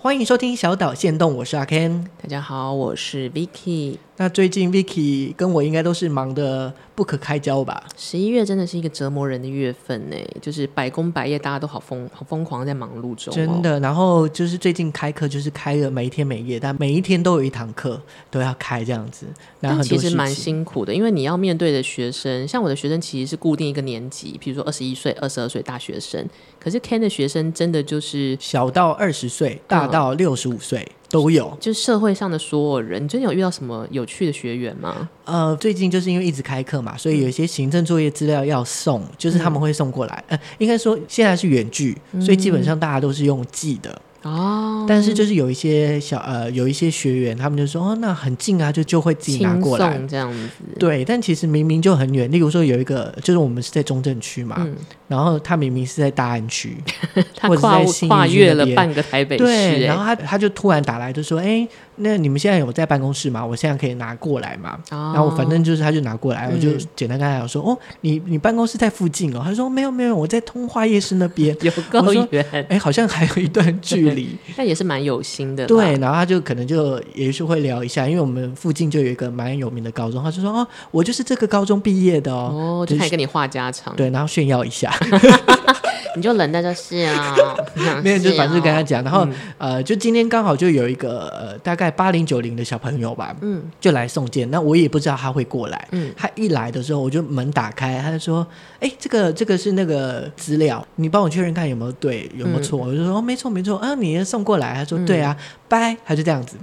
欢迎收听小岛限动，我是阿 Ken。大家好，我是 Vicky。那最近 Vicky 跟我应该都是忙得不可开交吧？十一月真的是一个折磨人的月份呢，就是百工百业，大家都好疯好疯狂在忙碌中，哦。真的，然后就是最近开课，就是开了每一天每夜，但每一天都有一堂课都要开这样子。那很多其实蛮辛苦的，因为你要面对的学生，像我的学生其实是固定一个年级，比如说二十一岁、二十二岁大学生。可是 Ken 的学生真的就是小到二十岁，大到六十五岁。嗯都有，就社会上的所有人，你最近有遇到什么有趣的学员吗？呃，最近就是因为一直开课嘛，所以有一些行政作业资料要送，就是他们会送过来。嗯、呃，应该说现在是远距，所以基本上大家都是用寄的。哦，但是就是有一些小呃，有一些学员，他们就说哦，那很近啊，就就会自己拿过来这样子。对，但其实明明就很远。例如说有一个，就是我们是在中正区嘛、嗯，然后他明明是在大安区，他跨跨越了半个台北市。对，然后他他就突然打来就说，哎。那你们现在有在办公室吗？我现在可以拿过来嘛？哦、然后反正就是，他就拿过来，嗯、我就简单跟他讲说，哦，你你办公室在附近哦。他说没有没有，我在通化夜市那边，有够远，哎，好像还有一段距离，但也是蛮有心的。对，然后他就可能就也是会聊一下，因为我们附近就有一个蛮有名的高中，他就说，哦，我就是这个高中毕业的哦，哦，就还跟你话家常，对，然后炫耀一下。你就冷淡就是啊，没有就反正跟他讲，然后、嗯、呃，就今天刚好就有一个呃大概八零九零的小朋友吧，嗯，就来送件，那我也不知道他会过来，嗯，他一来的时候我就门打开，他就说，哎，这个这个是那个资料，你帮我确认看有没有对，有没有错，嗯、我就说哦没错没错，啊你送过来，他说、嗯、对啊，拜，他就这样子，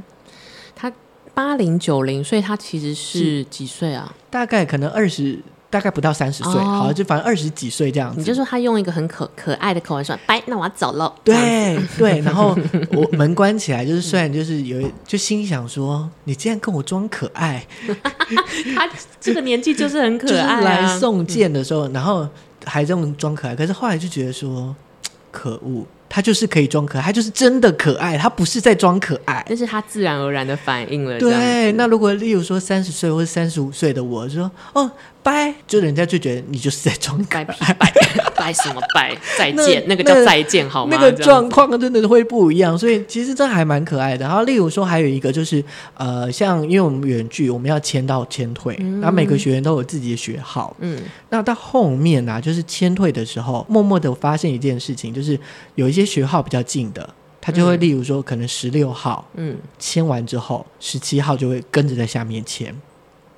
他八零九零，所以他其实是。几岁啊？大概可能二十。大概不到三十岁，好，就反正二十几岁这样子。你就说他用一个很可可爱的口吻说：“拜，那我要走了。”对对，然后我门关起来，就是虽然就是有，就心想说：“你竟然跟我装可爱。”他这个年纪就是很可爱、啊。就是、来送件的时候，然后还这么装可爱，可是后来就觉得说：“可恶。”他就是可以装可爱，他就是真的可爱，他不是在装可爱，这是他自然而然的反应了。对，那如果例如说三十岁或者三十五岁的我说哦拜，就人家就觉得你就是在装拜拜拜什么拜？再见 那，那个叫再见好吗？那个状况真的会不一样，所以其实这还蛮可爱的。然后例如说还有一个就是呃，像因为我们远距，我们要签到签退，然后每个学员都有自己的学号，嗯，那到后面呢、啊，就是签退的时候，默默的发现一件事情，就是有一些。学号比较近的，他就会例如说，可能十六号，嗯，签完之后，十七号就会跟着在下面签。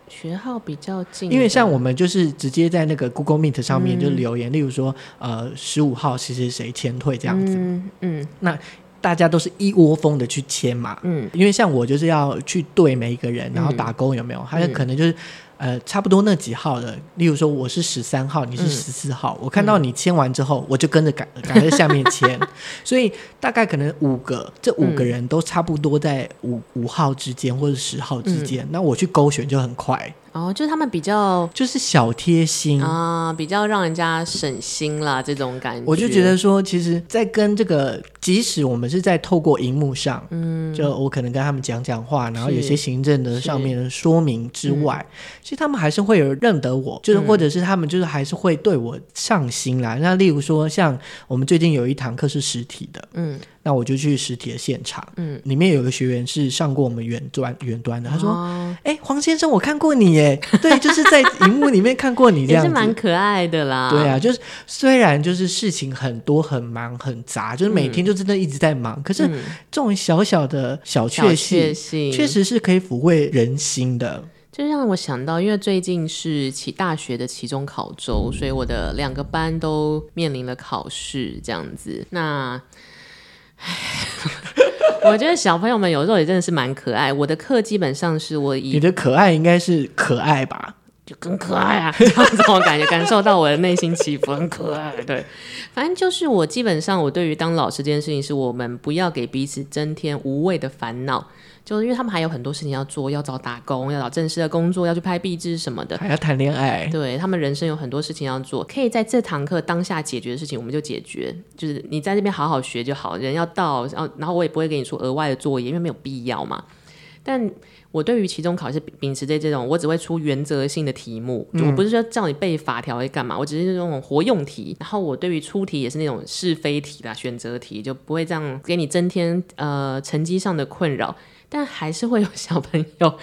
学号比较近，因为像我们就是直接在那个 Google Meet 上面就留言，嗯、例如说，呃，十五号谁谁谁签退这样子，嗯，嗯，那大家都是一窝蜂的去签嘛，嗯，因为像我就是要去对每一个人，然后打勾有没有，还有、可能就是。呃，差不多那几号的，例如说我是十三号，你是十四号、嗯，我看到你签完之后，我就跟着赶赶在下面签，所以大概可能五个，这五个人都差不多在五五号之间或者十号之间、嗯，那我去勾选就很快。哦，就是他们比较就是小贴心。啊，比较让人家省心啦，这种感觉。我就觉得说，其实，在跟这个，即使我们是在透过荧幕上，嗯，就我可能跟他们讲讲话，然后有些行政的上面的说明之外，其实他们还是会有认得我，就是或者是他们就是还是会对我上心啦。嗯、那例如说，像我们最近有一堂课是实体的，嗯。那我就去实体的现场，嗯，里面有个学员是上过我们远端远端的，他说：“哎、黄先生，我看过你耶，对，就是在荧幕里面看过你，这样子，是蛮可爱的啦。”对啊，就是虽然就是事情很多很忙很杂，就是每天就真的一直在忙，嗯、可是这种小小的小确幸，确实是可以抚慰人心的。就让我想到，因为最近是起大学的期中考周，所以我的两个班都面临了考试，这样子。那 我觉得小朋友们有时候也真的是蛮可爱。我的课基本上是我以你的可爱应该是可爱吧，就更可爱啊！这样子我感觉感受到我的内心起伏，很可爱。对，反正就是我基本上我对于当老师这件事情，是我们不要给彼此增添无谓的烦恼。就是因为他们还有很多事情要做，要找打工，要找正式的工作，要去拍壁纸什么的，还要谈恋爱。对，他们人生有很多事情要做，可以在这堂课当下解决的事情，我们就解决。就是你在这边好好学就好，人要到，然后然后我也不会给你出额外的作业，因为没有必要嘛。但我对于期中考试秉持着这种，我只会出原则性的题目，就我不是说叫你背法条会干嘛，我只是那种活用题。然后我对于出题也是那种是非题啦、选择题，就不会这样给你增添呃成绩上的困扰。但还是会有小朋友。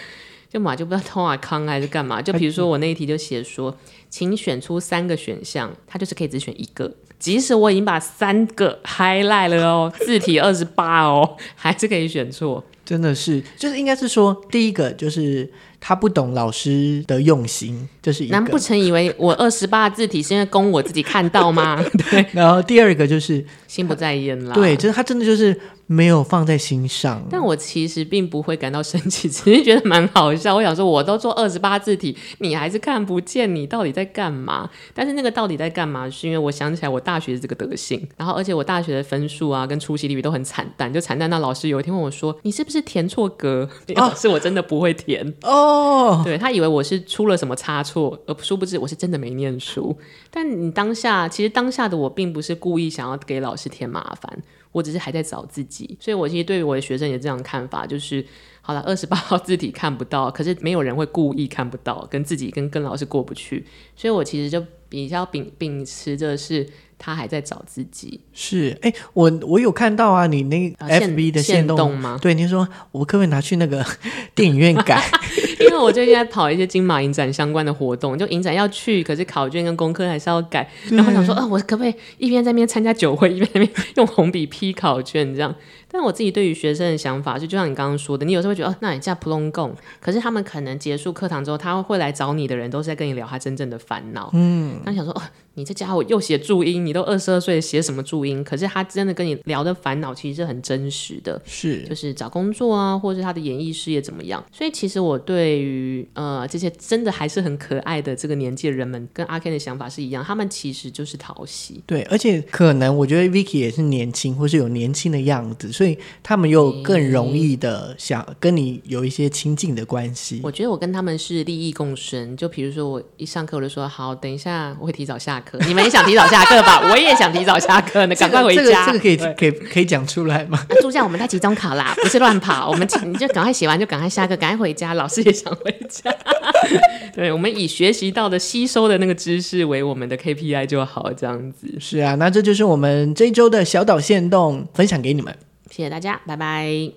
就嘛就不知道偷啊康还是干嘛，就比如说我那一题就写说，请选出三个选项，他就是可以只选一个，即使我已经把三个 highlight 了哦，字体二十八哦，还是可以选错，真的是，就是应该是说第一个就是。他不懂老师的用心，这、就是一个。难不成以为我二十八字体是因为供我自己看到吗？对。然后第二个就是心不在焉啦。对，就是他真的就是没有放在心上。但我其实并不会感到生气，只是觉得蛮好笑。我想说，我都做二十八字体，你还是看不见，你到底在干嘛？但是那个到底在干嘛？是因为我想起来我大学是这个德性，然后而且我大学的分数啊跟出席率都很惨淡，就惨淡到老师有一天问我说：“你是不是填错格？”哦，是我真的不会填哦。哦，对，他以为我是出了什么差错，而殊不知我是真的没念书。但你当下，其实当下的我并不是故意想要给老师添麻烦，我只是还在找自己。所以我其实对于我的学生也这样看法，就是好了，二十八号字体看不到，可是没有人会故意看不到，跟自己跟跟老师过不去。所以我其实就比较秉秉持着是。他还在找自己，是哎、欸，我我有看到啊，你那 FB 的线动吗？对，你说我可不可以拿去那个 电影院改？因为我最近在跑一些金马影展相关的活动，就影展要去，可是考卷跟功课还是要改，然后想说，啊、呃，我可不可以一边在那边参加酒会，一边在那边用红笔批考卷这样？但我自己对于学生的想法，就就像你刚刚说的，你有时候会觉得，哦，那你叫普通共，可是他们可能结束课堂之后，他会来找你的人，都是在跟你聊他真正的烦恼。嗯，他想说，哦。你这家伙又写注音，你都二十二岁写什么注音？可是他真的跟你聊的烦恼其实是很真实的，是就是找工作啊，或者是他的演艺事业怎么样。所以其实我对于呃这些真的还是很可爱的这个年纪的人们，跟阿 Ken 的想法是一样，他们其实就是讨喜。对，而且可能我觉得 Vicky 也是年轻，或是有年轻的样子，所以他们又更容易的想跟你有一些亲近的关系。我觉得我跟他们是利益共生，就比如说我一上课我就说好，等一下我会提早下课。你们也想提早下课吧？我也想提早下课呢，赶快回家。这个、这个、可以可以可以讲出来吗？那助教，我们在集中考啦，不是乱跑。我们你就赶快写完，就赶快下课，赶快回家。老师也想回家。对，我们以学习到的、吸收的那个知识为我们的 KPI 就好，这样子。是啊，那这就是我们这一周的小岛线动分享给你们。谢谢大家，拜拜。